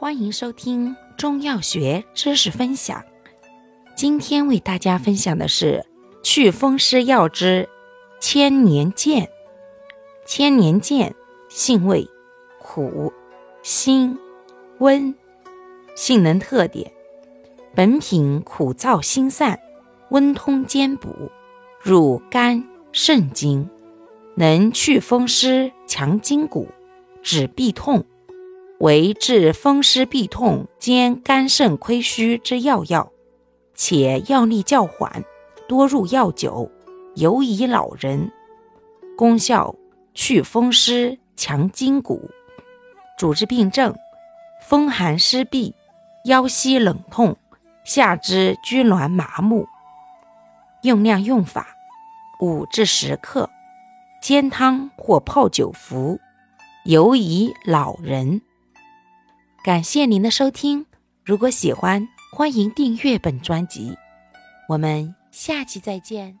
欢迎收听中药学知识分享。今天为大家分享的是祛风湿药之千年健。千年健性味苦、辛、温，性能特点：本品苦燥辛散，温通兼补，入肝肾经，能祛风湿、强筋骨、止痹痛。为治风湿痹痛兼肝肾亏虚之要药，且药力较缓，多入药酒，尤宜老人。功效：祛风湿、强筋骨。主治病症：风寒湿痹、腰膝冷痛、下肢拘挛麻木。用量用法：五至十克，煎汤或泡酒服，尤宜老人。感谢您的收听，如果喜欢，欢迎订阅本专辑，我们下期再见。